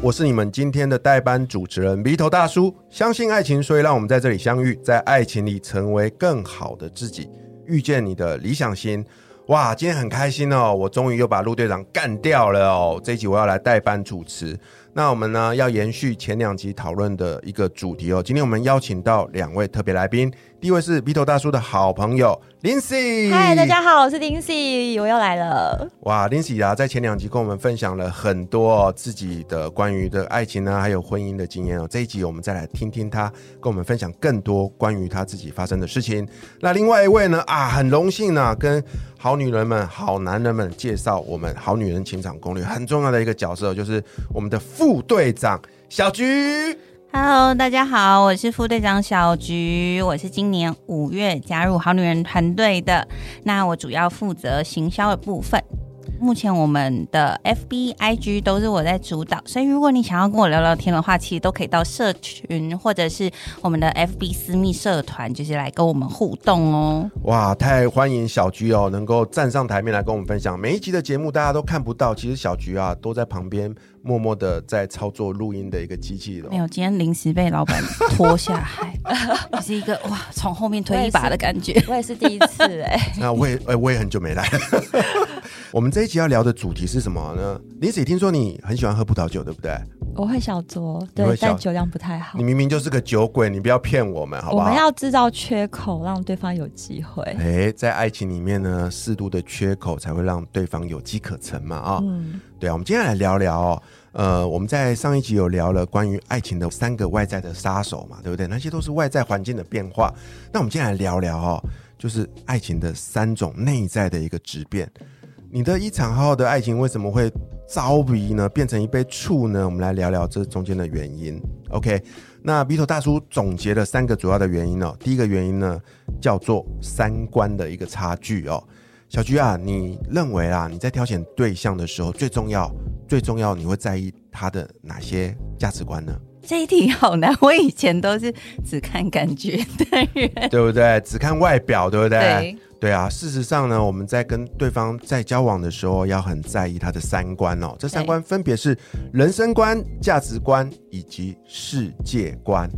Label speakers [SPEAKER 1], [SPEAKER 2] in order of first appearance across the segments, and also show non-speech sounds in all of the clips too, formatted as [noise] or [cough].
[SPEAKER 1] 我是你们今天的代班主持人鼻头大叔。相信爱情，所以让我们在这里相遇，在爱情里成为更好的自己，遇见你的理想型。哇，今天很开心哦，我终于又把陆队长干掉了哦。这一集我要来代班主持。那我们呢，要延续前两集讨论的一个主题哦。今天我们邀请到两位特别来宾。第一位是鼻头大叔的好朋友 Lindsay，
[SPEAKER 2] 嗨，大家好，我是 Lindsay，我又来了。
[SPEAKER 1] 哇，Lindsay 啊，在前两集跟我们分享了很多自己的关于的爱情呢，还有婚姻的经验哦。这一集我们再来听听他跟我们分享更多关于他自己发生的事情。那另外一位呢，啊，很荣幸呢，跟好女人们、好男人们介绍我们好女人情场攻略很重要的一个角色，就是我们的副队长小菊。
[SPEAKER 2] Hello，大家好，我是副队长小菊，我是今年五月加入好女人团队的，那我主要负责行销的部分。目前我们的 FB、IG 都是我在主导，所以如果你想要跟我聊聊天的话，其实都可以到社群或者是我们的 FB 私密社团，就是来跟我们互动哦。
[SPEAKER 1] 哇，太欢迎小菊哦，能够站上台面来跟我们分享。每一集的节目大家都看不到，其实小菊啊都在旁边默默的在操作录音的一个机器人。
[SPEAKER 2] 没有，今天临时被老板拖下海，[laughs] 是一个哇从后面推一把的感觉。我也是，我也是第一次哎、欸，[laughs]
[SPEAKER 1] 那我也哎我也很久没来了。我们这一集要聊的主题是什么呢？Lindsay，听说你很喜欢喝葡萄酒，对不对？
[SPEAKER 2] 我会小酌，对，但酒量不太好。
[SPEAKER 1] 你明明就是个酒鬼，你不要骗我们，好不好？
[SPEAKER 2] 我们要制造缺口，让对方有机会。
[SPEAKER 1] 哎，在爱情里面呢，适度的缺口才会让对方有机可乘嘛，啊、哦，嗯，对啊。我们今天来聊聊哦，呃，我们在上一集有聊了关于爱情的三个外在的杀手嘛，对不对？那些都是外在环境的变化。那我们今天来聊聊哦，就是爱情的三种内在的一个质变。你的一场好好的爱情为什么会糟鼻呢？变成一杯醋呢？我们来聊聊这中间的原因。OK，那鼻头大叔总结了三个主要的原因哦。第一个原因呢，叫做三观的一个差距哦。小菊啊，你认为啊，你在挑选对象的时候，最重要、最重要，你会在意他的哪些价值观呢？
[SPEAKER 2] 这一题好难，我以前都是只看感觉的人，
[SPEAKER 1] 对不对？只看外表，对不对？
[SPEAKER 2] 对。
[SPEAKER 1] 对啊，事实上呢，我们在跟对方在交往的时候，要很在意他的三观哦。这三观分别是人生观、价值观以及世界观。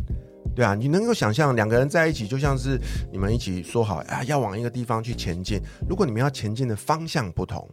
[SPEAKER 1] 对啊，你能够想象两个人在一起，就像是你们一起说好啊，要往一个地方去前进。如果你们要前进的方向不同，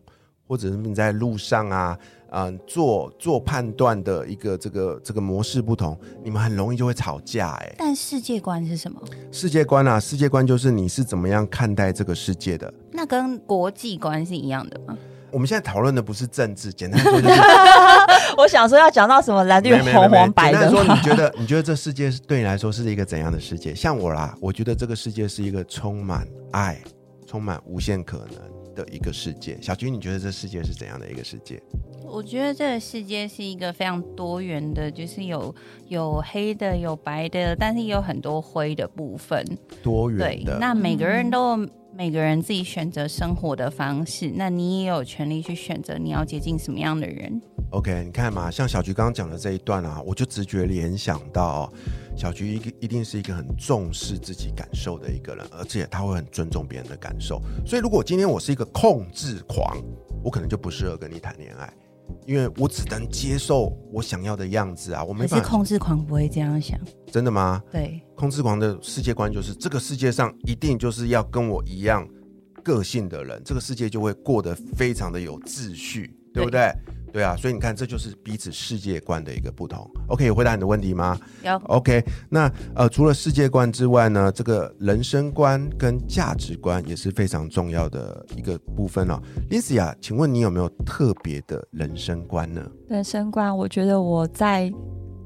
[SPEAKER 1] 或者是你在路上啊。嗯、呃，做做判断的一个这个这个模式不同，你们很容易就会吵架哎。
[SPEAKER 2] 但世界观是什么？
[SPEAKER 1] 世界观啊，世界观就是你是怎么样看待这个世界的。
[SPEAKER 2] 那跟国际观是一样的吗？
[SPEAKER 1] 我们现在讨论的不是政治，简单说就是，[laughs]
[SPEAKER 2] 我想说要讲到什么蓝绿红黄白的。
[SPEAKER 1] 简单说，你觉得你觉得这世界对你来说是一个怎样的世界？像我啦，我觉得这个世界是一个充满爱、充满无限可能的一个世界。小菊，你觉得这世界是怎样的一个世界？
[SPEAKER 2] 我觉得这个世界是一个非常多元的，就是有有黑的，有白的，但是也有很多灰的部分。
[SPEAKER 1] 多元的。
[SPEAKER 2] 对，那每个人都有每个人自己选择生活的方式，那你也有权利去选择你要接近什么样的人。
[SPEAKER 1] OK，你看嘛，像小菊刚刚讲的这一段啊，我就直觉联想到，小菊一个一定是一个很重视自己感受的一个人，而且他会很尊重别人的感受。所以，如果今天我是一个控制狂，我可能就不适合跟你谈恋爱。因为我只能接受我想要的样子啊，我没办法。
[SPEAKER 2] 是控制狂不会这样想，
[SPEAKER 1] 真的吗？
[SPEAKER 2] 对，
[SPEAKER 1] 控制狂的世界观就是这个世界上一定就是要跟我一样个性的人，这个世界就会过得非常的有秩序，对不对？对，对啊，所以你看，这就是彼此世界观的一个不同。OK，有回答你的问题吗？
[SPEAKER 2] 有。
[SPEAKER 1] OK，那呃，除了世界观之外呢，这个人生观跟价值观也是非常重要的一个部分哦。Lindsay 啊，请问你有没有特别的人生观呢？
[SPEAKER 3] 人生观，我觉得我在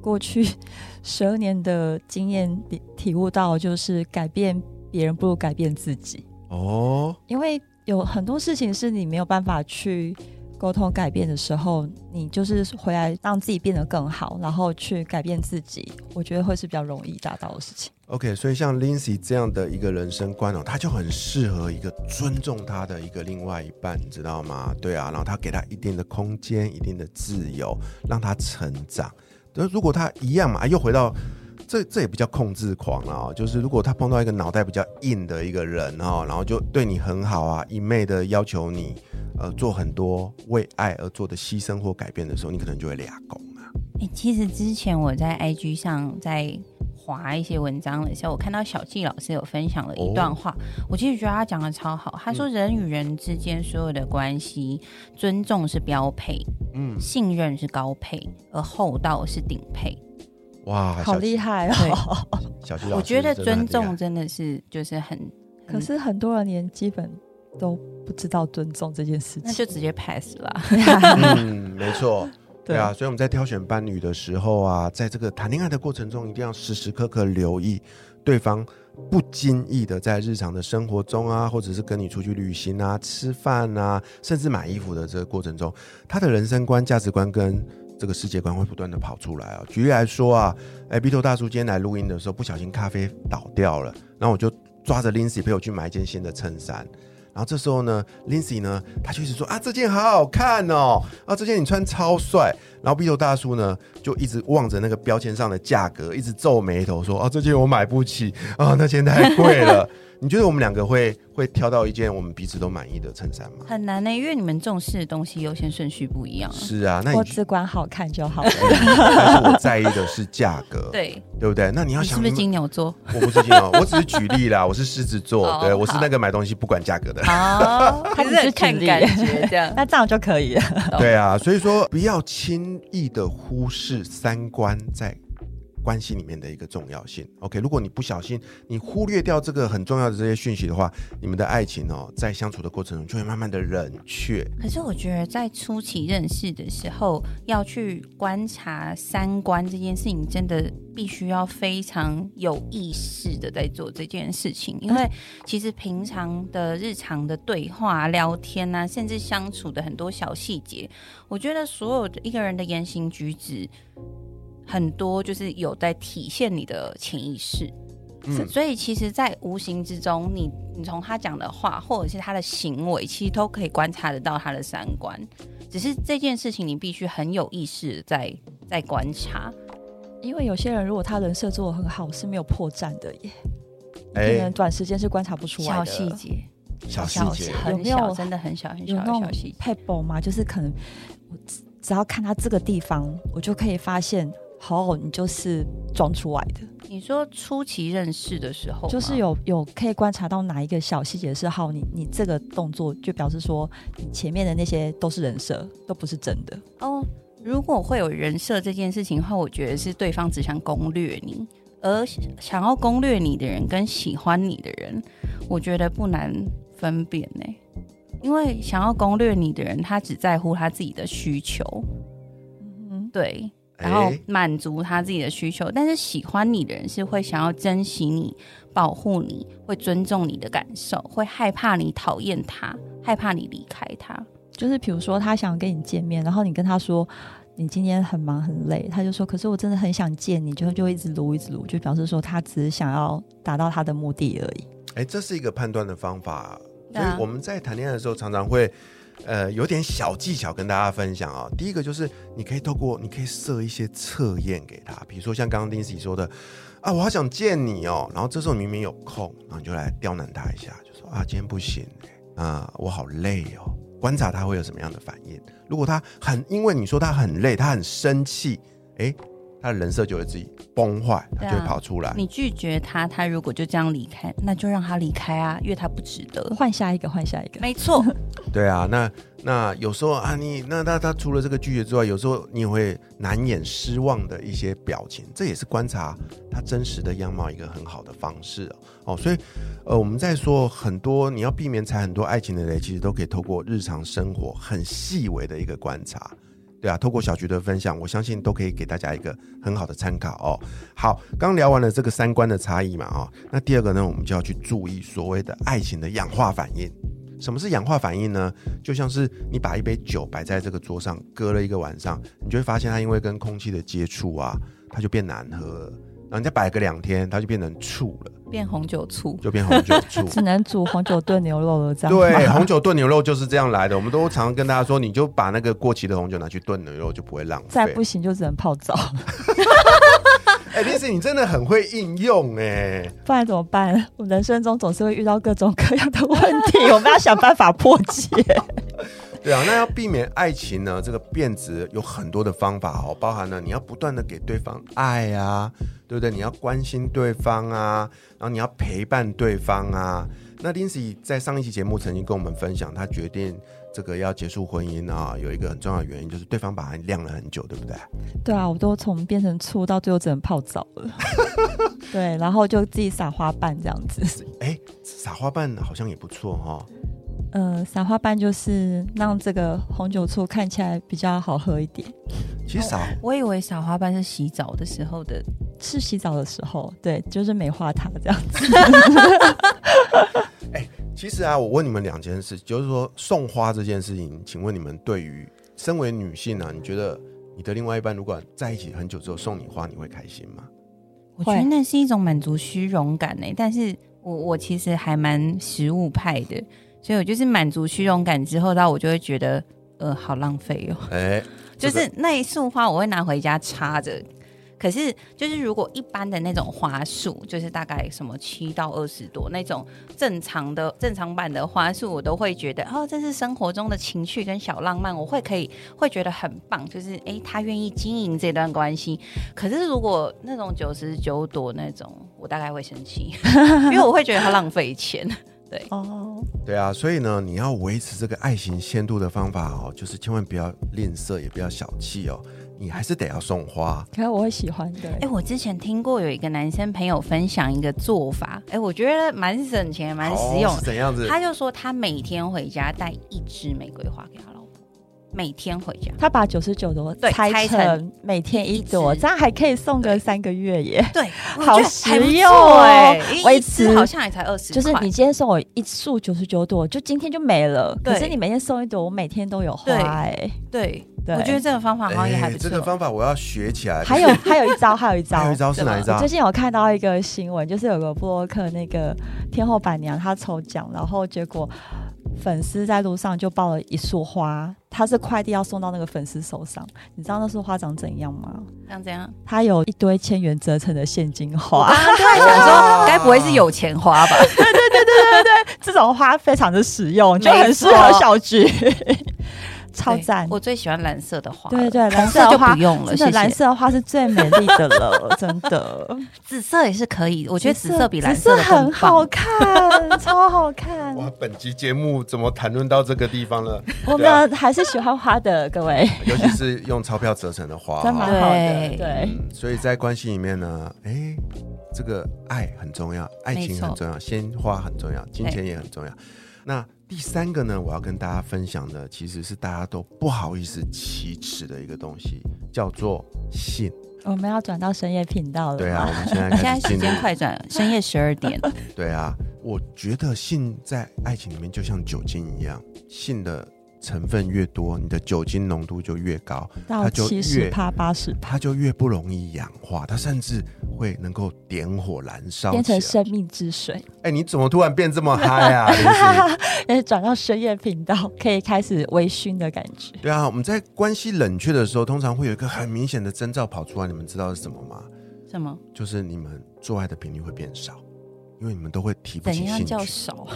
[SPEAKER 3] 过去 [laughs] 十二年的经验里体悟到，就是改变别人不如改变自己。哦，因为有很多事情是你没有办法去。沟通改变的时候，你就是回来让自己变得更好，然后去改变自己，我觉得会是比较容易达到的事情。
[SPEAKER 1] OK，所以像 Lindsay 这样的一个人生观哦，他就很适合一个尊重他的一个另外一半，你知道吗？对啊，然后他给他一定的空间、一定的自由，让他成长。那如果他一样嘛，又回到这，这也不叫控制狂啊，就是如果他碰到一个脑袋比较硬的一个人哦，然后就对你很好啊，一昧的要求你。呃，做很多为爱而做的牺牲或改变的时候，你可能就会俩攻啊。
[SPEAKER 2] 哎、欸，其实之前我在 IG 上在划一些文章的时候，我看到小纪老师有分享了一段话，哦、我其实觉得他讲的超好。他说，人与人之间所有的关系，嗯、尊重是标配，嗯，信任是高配，而厚道是顶配。
[SPEAKER 1] 哇，
[SPEAKER 3] 好厉害哦！
[SPEAKER 1] 小徐老师，
[SPEAKER 2] 我觉得尊重真的是就是很，
[SPEAKER 3] 可是很多人连基本。都不知道尊重这件事情，
[SPEAKER 2] 那就直接 pass 了。[laughs]
[SPEAKER 1] 嗯，没错，[laughs] 对啊，所以我们在挑选伴侣的时候啊，在这个谈恋爱的过程中，一定要时时刻刻留意对方不经意的在日常的生活中啊，或者是跟你出去旅行啊、吃饭啊，甚至买衣服的这个过程中，他的人生观、价值观跟这个世界观会不断的跑出来啊。举例来说啊，哎，B 头大叔今天来录音的时候，不小心咖啡倒掉了，然后我就抓着 Lindsay 陪我去买一件新的衬衫。然后这时候呢，Lindsay 呢，他就一直说啊，这件好好看哦，啊，这件你穿超帅。然后 B 头大叔呢，就一直望着那个标签上的价格，一直皱眉头说啊，这件我买不起啊，那件太贵了。你觉得我们两个会会挑到一件我们彼此都满意的衬衫吗？
[SPEAKER 2] 很难呢、欸，因为你们重视的东西优先顺序不一样。
[SPEAKER 1] 是啊，那
[SPEAKER 3] 我只管好看就好了。[laughs]
[SPEAKER 1] 但是我在意的是价格，
[SPEAKER 2] 对
[SPEAKER 1] 对不对？那你要想，
[SPEAKER 2] 你是不是金牛座？
[SPEAKER 1] 我不是金牛，我只是举例啦。[laughs] 我是狮子座，哦、对我是那个买东西不管价格的。
[SPEAKER 3] 哦，[laughs] 他只是看感觉这样，那这样就可以了。
[SPEAKER 1] 对啊，所以说不要轻易的忽视三观在。关系里面的一个重要性，OK，如果你不小心，你忽略掉这个很重要的这些讯息的话，你们的爱情哦，在相处的过程中就会慢慢的冷却。
[SPEAKER 2] 可是我觉得在初期认识的时候，要去观察三观这件事情，真的必须要非常有意识的在做这件事情，因为其实平常的日常的对话、聊天啊，甚至相处的很多小细节，我觉得所有的一个人的言行举止。很多就是有在体现你的潜意识，嗯，所以其实，在无形之中，你你从他讲的话，或者是他的行为，其实都可以观察得到他的三观。只是这件事情，你必须很有意识在在观察，
[SPEAKER 3] 因为有些人如果他人设做的很好，是没有破绽的耶，可能短时间是观察不出来的
[SPEAKER 2] 小细节，
[SPEAKER 1] 小细节
[SPEAKER 2] 很小，真的很小很小的小细节。
[SPEAKER 3] pebble 吗？就是可能我只要看他这个地方，我就可以发现。好，你就是装出来的。
[SPEAKER 2] 你说初期认识的时候，
[SPEAKER 3] 就是有有可以观察到哪一个小细节是好，你你这个动作就表示说，你前面的那些都是人设，都不是真的。
[SPEAKER 2] 哦，如果会有人设这件事情的话，我觉得是对方只想攻略你，而想要攻略你的人跟喜欢你的人，我觉得不难分辨呢。因为想要攻略你的人，他只在乎他自己的需求。嗯，对。然后满足他自己的需求，但是喜欢你的人是会想要珍惜你、保护你、会尊重你的感受，会害怕你讨厌他，害怕你离开他。
[SPEAKER 3] 就是比如说，他想跟你见面，然后你跟他说你今天很忙很累，他就说：“可是我真的很想见你。”就就一直撸一直撸，就表示说他只是想要达到他的目的而已。
[SPEAKER 1] 哎，这是一个判断的方法。所以我们在谈恋爱的时候，常常会。呃，有点小技巧跟大家分享啊、哦。第一个就是，你可以透过，你可以设一些测验给他，比如说像刚刚丁 i 说的，啊，我好想见你哦。然后这时候明明有空，然后你就来刁难他一下，就说啊，今天不行，啊，我好累哦。观察他会有什么样的反应。如果他很，因为你说他很累，他很生气，哎，他的人设就会自己崩坏，他就会跑出来。啊、
[SPEAKER 2] 你拒绝他，他如果就这样离开，那就让他离开啊，因为他不值得。
[SPEAKER 3] 换下一个，换下一个，
[SPEAKER 2] 没错。[laughs]
[SPEAKER 1] 对啊，那那有时候啊，你那他他除了这个拒绝之外，有时候你也会难掩失望的一些表情，这也是观察他真实的样貌一个很好的方式哦。所以呃，我们在说很多你要避免踩很多爱情的雷，其实都可以透过日常生活很细微的一个观察。对啊，透过小菊的分享，我相信都可以给大家一个很好的参考哦。好，刚聊完了这个三观的差异嘛，哦，那第二个呢，我们就要去注意所谓的爱情的氧化反应。什么是氧化反应呢？就像是你把一杯酒摆在这个桌上，搁了一个晚上，你就会发现它因为跟空气的接触啊，它就变难喝了。然后你再摆个两天，它就变成醋了，
[SPEAKER 2] 变红酒醋，
[SPEAKER 1] 就变红酒醋，[laughs]
[SPEAKER 3] 只能煮红酒炖牛肉了。这样
[SPEAKER 1] 对，红酒炖牛肉就是这样来的。我们都常常跟大家说，你就把那个过期的红酒拿去炖牛肉，就不会浪费。
[SPEAKER 3] 再不行就只能泡澡。[laughs]
[SPEAKER 1] 哎，Lindsay，你真的很会应用哎，
[SPEAKER 3] 不然怎么办？我人生中总是会遇到各种各样的问题，我们要想办法破解。
[SPEAKER 1] 对啊，那要避免爱情呢，这个变质有很多的方法哦，包含了你要不断的给对方爱啊，对不对？你要关心对方啊，然后你要陪伴对方啊。那 Lindsay 在上一期节目曾经跟我们分享，他决定这个要结束婚姻啊，有一个很重要的原因就是对方把他晾了很久，对不对？
[SPEAKER 3] 对啊，我都从变成醋到最后只能泡澡了。[laughs] 对，然后就自己撒花瓣这样子。
[SPEAKER 1] 哎，撒花瓣好像也不错哈、哦。
[SPEAKER 3] 呃，撒花瓣就是让这个红酒醋看起来比较好喝一点。
[SPEAKER 1] 其实撒、哦，
[SPEAKER 2] 我以为撒花瓣是洗澡的时候的，
[SPEAKER 3] 是洗澡的时候，对，就是美化它这样子。[laughs]
[SPEAKER 1] 哎、欸，其实啊，我问你们两件事，就是说送花这件事情，请问你们对于身为女性呢、啊，你觉得你的另外一半如果在一起很久之后送你花，你会开心吗？
[SPEAKER 2] 我觉得那是一种满足虚荣感呢、欸。但是我我其实还蛮实物派的。所以我就是满足虚荣感之后，然后我就会觉得，呃，好浪费哦。哎，[laughs] 就是那一束花，我会拿回家插着。可是，就是如果一般的那种花束，就是大概什么七到二十朵那种正常的正常版的花束，我都会觉得，哦，这是生活中的情趣跟小浪漫，我会可以会觉得很棒。就是，哎，他愿意经营这段关系。可是，如果那种九十九朵那种，我大概会生气，[laughs] 因为我会觉得他浪费钱。对哦，
[SPEAKER 1] 对啊，所以呢，你要维持这个爱情限度的方法哦，就是千万不要吝啬，也不要小气哦，你还是得要送花。
[SPEAKER 3] 可是我会喜欢的。
[SPEAKER 2] 哎，我之前听过有一个男生朋友分享一个做法，哎，我觉得蛮省钱，蛮实用。
[SPEAKER 1] 哦怎样子？
[SPEAKER 2] 他就说他每天回家带一支玫瑰花给他老婆。每天回家，
[SPEAKER 3] 他把九十九朵拆成每天一朵，这样还可以送个三个月耶。
[SPEAKER 2] 对，
[SPEAKER 3] 好实用哎，维持
[SPEAKER 2] 好像也才二十。
[SPEAKER 3] 就是你今天送我一束九十九朵，就今天就没了。可是你每天送一朵，我每天都有花哎。
[SPEAKER 2] 对，我觉得这个方法好像也还不错。
[SPEAKER 1] 这个方法我要学起来。
[SPEAKER 3] 还有还有一招，还有一招，
[SPEAKER 1] 还有一招是哪一招？
[SPEAKER 3] 最近有看到一个新闻，就是有个布洛克那个天后板娘，她抽奖，然后结果。粉丝在路上就抱了一束花，他是快递要送到那个粉丝手上。你知道那束花长怎样吗？
[SPEAKER 2] 长怎样？
[SPEAKER 3] 它有一堆千元折成的现金花。我
[SPEAKER 2] 刚刚就在想说，[laughs] 该不会是有钱花吧？[laughs]
[SPEAKER 3] 对对对对对对，这种花非常的实用，就很适合小菊。超赞！
[SPEAKER 2] 我最喜欢蓝色的花。
[SPEAKER 3] 对对，
[SPEAKER 2] 蓝色就不用了。
[SPEAKER 3] 真的，蓝色的花是最美丽的了，[laughs] 真的。
[SPEAKER 2] 紫色也是可以，我觉得紫色比蓝色
[SPEAKER 3] 很好看，超好看。
[SPEAKER 1] 哇，本集节目怎么谈论到这个地方了？[laughs]
[SPEAKER 3] 我们还是喜欢花的，各位。[laughs]
[SPEAKER 1] 尤其是用钞票折成的花，
[SPEAKER 3] 真蛮好的。对，
[SPEAKER 1] 所以在关系里面呢，哎，这个爱很重要，爱情很重要，鲜花很重要，金钱也很重要。那第三个呢，我要跟大家分享的，其实是大家都不好意思启齿的一个东西，叫做信。
[SPEAKER 3] 我们要转到深夜频道了。
[SPEAKER 1] 对啊，我们现在
[SPEAKER 2] 现在时间快转，深夜十二点。
[SPEAKER 1] 对啊，我觉得信在爱情里面就像酒精一样，信的。成分越多，你的酒精浓度就越高，
[SPEAKER 3] 到七十趴八十，
[SPEAKER 1] 它就越不容易氧化，它甚至会能够点火燃烧，
[SPEAKER 3] 变成生命之水。
[SPEAKER 1] 哎、欸，你怎么突然变这么嗨啊？[laughs]
[SPEAKER 3] 哎，转到深夜频道，可以开始微醺的感觉。
[SPEAKER 1] 对啊，我们在关系冷却的时候，通常会有一个很明显的征兆跑出来，你们知道是什么吗？
[SPEAKER 2] 什么？
[SPEAKER 1] 就是你们做爱的频率会变少，因为你们都会提不起兴趣。
[SPEAKER 2] 怎样叫少？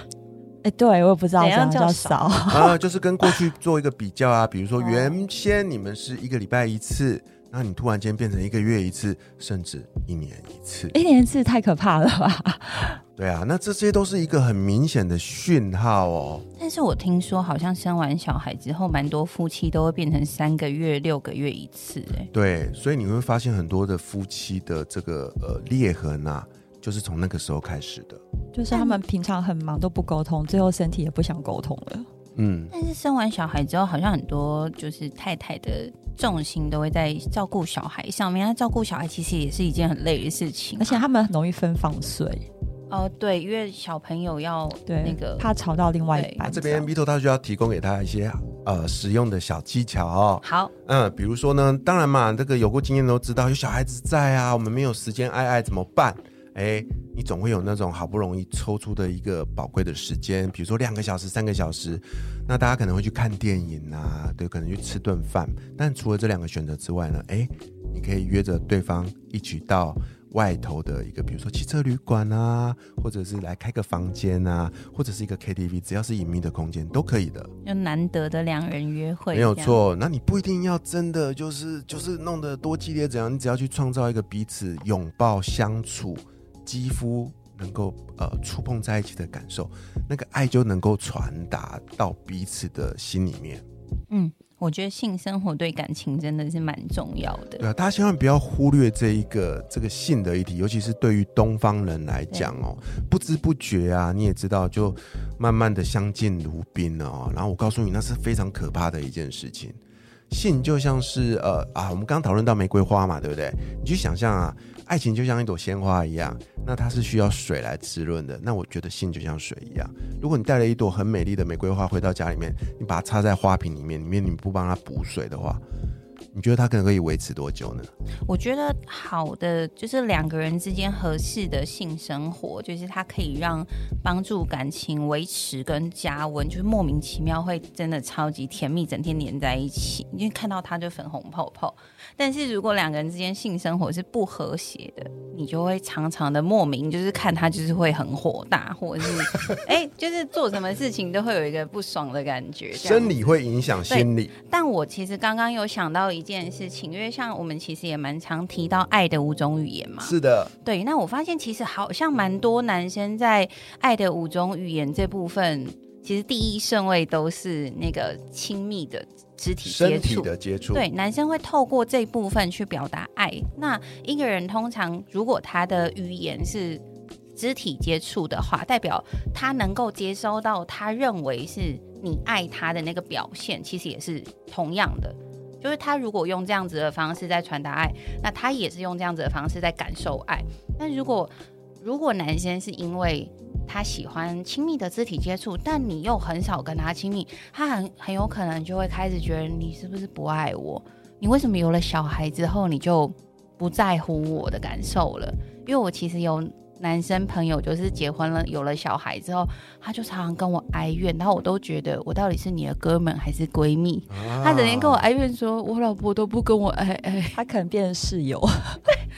[SPEAKER 3] 哎，对我也不知道怎样叫少 [laughs]
[SPEAKER 1] 啊，就是跟过去做一个比较啊，[laughs] 比如说原先你们是一个礼拜一次，那你突然间变成一个月一次，甚至一年一次，
[SPEAKER 3] 一年一次太可怕了吧？[laughs]
[SPEAKER 1] 对啊，那这些都是一个很明显的讯号哦。
[SPEAKER 2] 但是我听说，好像生完小孩之后，蛮多夫妻都会变成三个月、六个月一次。哎，
[SPEAKER 1] 对，所以你会发现很多的夫妻的这个呃裂痕啊，就是从那个时候开始的。
[SPEAKER 3] 就是他们平常很忙都不沟通，最后身体也不想沟通了。
[SPEAKER 1] 嗯，
[SPEAKER 2] 但是生完小孩之后，好像很多就是太太的重心都会在照顾小孩上面。那照顾小孩其实也是一件很累的事情，
[SPEAKER 3] 而且他们很容易分房睡。
[SPEAKER 2] 哦，对，因为小朋友要对那个
[SPEAKER 3] 怕吵到另外一半。
[SPEAKER 1] 这边 Vito 他需要提供给他一些呃实用的小技巧哦。
[SPEAKER 2] 好，
[SPEAKER 1] 嗯，比如说呢，当然嘛，这个有过经验都知道，有小孩子在啊，我们没有时间爱爱怎么办？哎，你总会有那种好不容易抽出的一个宝贵的时间，比如说两个小时、三个小时，那大家可能会去看电影啊，对，可能去吃顿饭。但除了这两个选择之外呢，哎，你可以约着对方一起到外头的一个，比如说汽车旅馆啊，或者是来开个房间啊，或者是一个 KTV，只要是隐秘的空间都可以的。
[SPEAKER 2] 就难得的两人约会，
[SPEAKER 1] 没有错。那你不一定要真的就是就是弄得多激烈怎样，你只要去创造一个彼此拥抱相处。肌肤能够呃触碰在一起的感受，那个爱就能够传达到彼此的心里面。
[SPEAKER 2] 嗯，我觉得性生活对感情真的是蛮重要的。
[SPEAKER 1] 对啊，大家千万不要忽略这一个这个性的议题，尤其是对于东方人来讲哦，不知不觉啊，你也知道，就慢慢的相敬如宾了哦。然后我告诉你，那是非常可怕的一件事情。性就像是呃啊，我们刚刚讨论到玫瑰花嘛，对不对？你去想象啊。爱情就像一朵鲜花一样，那它是需要水来滋润的。那我觉得性就像水一样，如果你带了一朵很美丽的玫瑰花回到家里面，你把它插在花瓶里面，里面你不帮它补水的话。你觉得他可能可以维持多久呢？
[SPEAKER 2] 我觉得好的就是两个人之间合适的性生活，就是它可以让帮助感情维持跟加温，就是莫名其妙会真的超级甜蜜，整天黏在一起，因为看到他就粉红泡泡。但是如果两个人之间性生活是不和谐的，你就会常常的莫名就是看他就是会很火大，或者是哎、[laughs] 欸，就是做什么事情都会有一个不爽的感觉。
[SPEAKER 1] 生理会影响心理。
[SPEAKER 2] 但我其实刚刚有想到一。件事情，因为像我们其实也蛮常提到爱的五种语言嘛，
[SPEAKER 1] 是的，
[SPEAKER 2] 对。那我发现其实好像蛮多男生在爱的五种语言这部分，其实第一顺位都是那个亲密的肢体接触，
[SPEAKER 1] 身体的接触。
[SPEAKER 2] 对，男生会透过这部分去表达爱。那一个人通常如果他的语言是肢体接触的话，代表他能够接收到他认为是你爱他的那个表现，其实也是同样的。就是他如果用这样子的方式在传达爱，那他也是用这样子的方式在感受爱。但如果如果男生是因为他喜欢亲密的肢体接触，但你又很少跟他亲密，他很很有可能就会开始觉得你是不是不爱我？你为什么有了小孩之后你就不在乎我的感受了？因为我其实有。男生朋友就是结婚了，有了小孩之后，他就常常跟我哀怨，然后我都觉得我到底是你的哥们还是闺蜜？啊、他整天跟我哀怨说，我老婆都不跟我爱爱，
[SPEAKER 3] 他可能变成室友。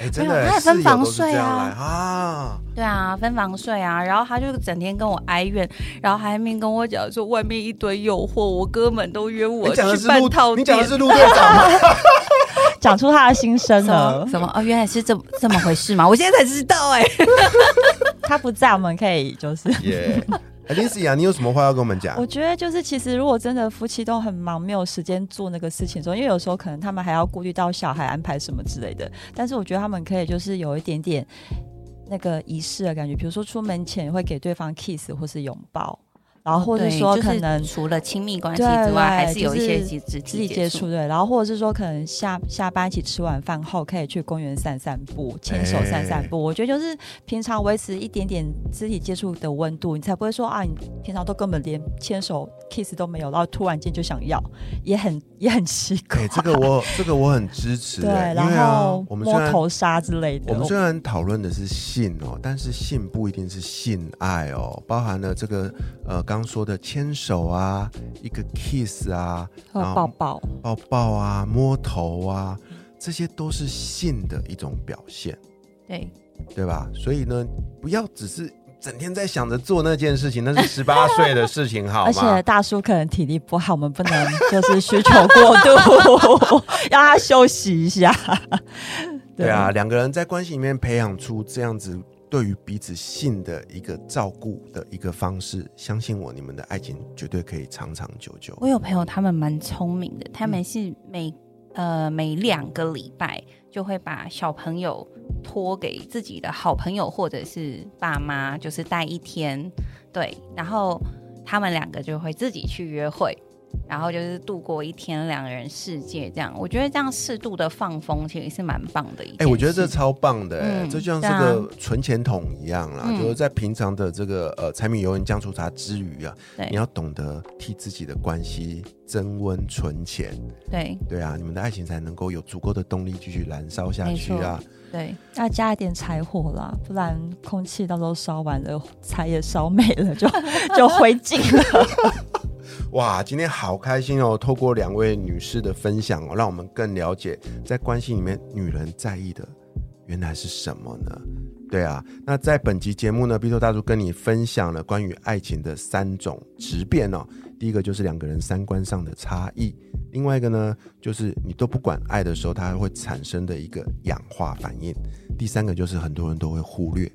[SPEAKER 1] 哎，真的，
[SPEAKER 2] 他也分房睡啊，
[SPEAKER 1] 啊，
[SPEAKER 2] 对啊，分房睡啊，然后他就整天跟我哀怨，然后还没跟我讲说外面一堆诱惑，我哥们都约我去办套。
[SPEAKER 1] 你讲的是陆队长吗？[laughs]
[SPEAKER 3] 讲出他的心声了，
[SPEAKER 2] 什么？哦，原来是这么这么回事吗？[laughs] 我现在才知道哎、欸。[laughs]
[SPEAKER 3] 他不在，我们可以就是。[laughs]
[SPEAKER 1] 耶，Alicia，你有什么话要跟我们讲？
[SPEAKER 3] 我觉得就是，其实如果真的夫妻都很忙，没有时间做那个事情的时候，因为有时候可能他们还要顾虑到小孩安排什么之类的。但是我觉得他们可以就是有一点点那个仪式的感觉，比如说出门前会给对方 kiss 或是拥抱。然后或者说可能
[SPEAKER 2] 除了亲密关系之外，还是有一些肢体接触。
[SPEAKER 3] 对，然后或者是说可能下下班一起吃完饭后，可以去公园散散步，牵手散散步。我觉得就是平常维持一点点肢体接触的温度，你才不会说啊，你平常都根本连牵手 kiss 都没有，然后突然间就想要，也很也很奇怪。
[SPEAKER 1] 这个我这个我很支持。[laughs]
[SPEAKER 3] 对，然后我们摸头杀之类的。
[SPEAKER 1] 我们虽然讨论的是性哦，但是性不一定是性爱哦，包含了这个呃刚。刚说的牵手啊，一个 kiss 啊，然后
[SPEAKER 3] 抱抱
[SPEAKER 1] 抱抱啊，摸头啊，这些都是性的一种表现，
[SPEAKER 2] 对，
[SPEAKER 1] 对吧？所以呢，不要只是整天在想着做那件事情，那是十八岁的事情，好吗？[laughs]
[SPEAKER 3] 而且大叔可能体力不好，我们不能就是需求过度，[laughs] 让他休息一下。
[SPEAKER 1] 对，对啊，两个人在关系里面培养出这样子对于彼此性的一个照顾的一个方式，相信我，你们的爱情绝对可以长长久久。
[SPEAKER 2] 我有朋友，他们蛮聪明的，他们是每、呃每两个礼拜就会把小朋友托给自己的好朋友或者是爸妈，就是带一天，对，然后他们两个就会自己去约会。然后就是度过一天两人世界这样，我觉得这样适度的放风其实是蛮棒的。哎、
[SPEAKER 1] 欸，我觉得这超棒的、欸，哎、嗯，这就像是个存钱筒一样啦，嗯、就是在平常的这个呃柴米油盐酱醋茶之余啊，你要懂得替自己的关系增温存钱。
[SPEAKER 2] 对
[SPEAKER 1] 对啊，你们的爱情才能够有足够的动力继续燃烧下去啊。
[SPEAKER 2] 对，
[SPEAKER 3] 要加一点柴火啦，不然空气到时候烧完了，柴也烧没了，就 [laughs] 就灰烬了。[laughs]
[SPEAKER 1] 哇，今天好开心哦！透过两位女士的分享哦，让我们更了解在关系里面女人在意的原来是什么呢？对啊，那在本集节目呢，碧头大叔跟你分享了关于爱情的三种质变哦。第一个就是两个人三观上的差异，另外一个呢，就是你都不管爱的时候，它会产生的一个氧化反应。第三个就是很多人都会忽略、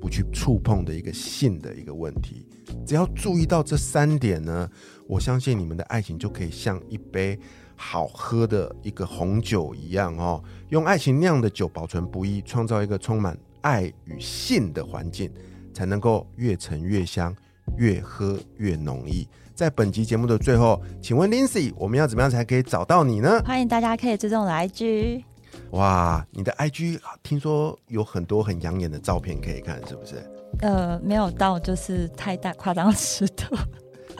[SPEAKER 1] 不去触碰的一个性的一个问题。只要注意到这三点呢，我相信你们的爱情就可以像一杯好喝的一个红酒一样哦，用爱情酿的酒保存不易，创造一个充满爱与性的环境，才能够越陈越香，越喝越浓郁。在本集节目的最后，请问 Lindsay，我们要怎么样才可以找到你呢？
[SPEAKER 3] 欢迎大家可以追踪我的 IG。
[SPEAKER 1] 哇，你的 IG 听说有很多很养眼的照片可以看，是不是？
[SPEAKER 3] 呃，没有到，就是太大夸张尺度。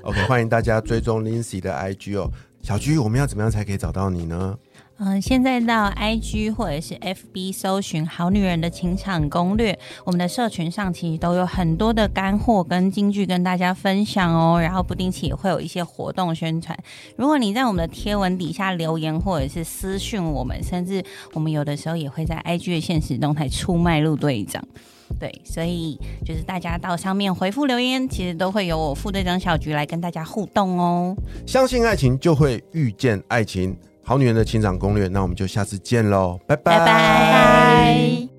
[SPEAKER 1] OK，欢迎大家追踪 Lindsay 的 IG 哦。小居，我们要怎么样才可以找到你呢？
[SPEAKER 2] 嗯、现在到 IG 或者是 FB 搜寻《好女人的情场攻略》，我们的社群上其实都有很多的干货跟金句跟大家分享哦。然后不定期也会有一些活动宣传。如果你在我们的贴文底下留言或者是私讯我们，甚至我们有的时候也会在 IG 的现实动态出卖陆队长。对，所以就是大家到上面回复留言，其实都会有我副队长小菊来跟大家互动哦。
[SPEAKER 1] 相信爱情，就会遇见爱情。好女人的情场攻略，那我们就下次见喽，拜拜。
[SPEAKER 2] 拜拜。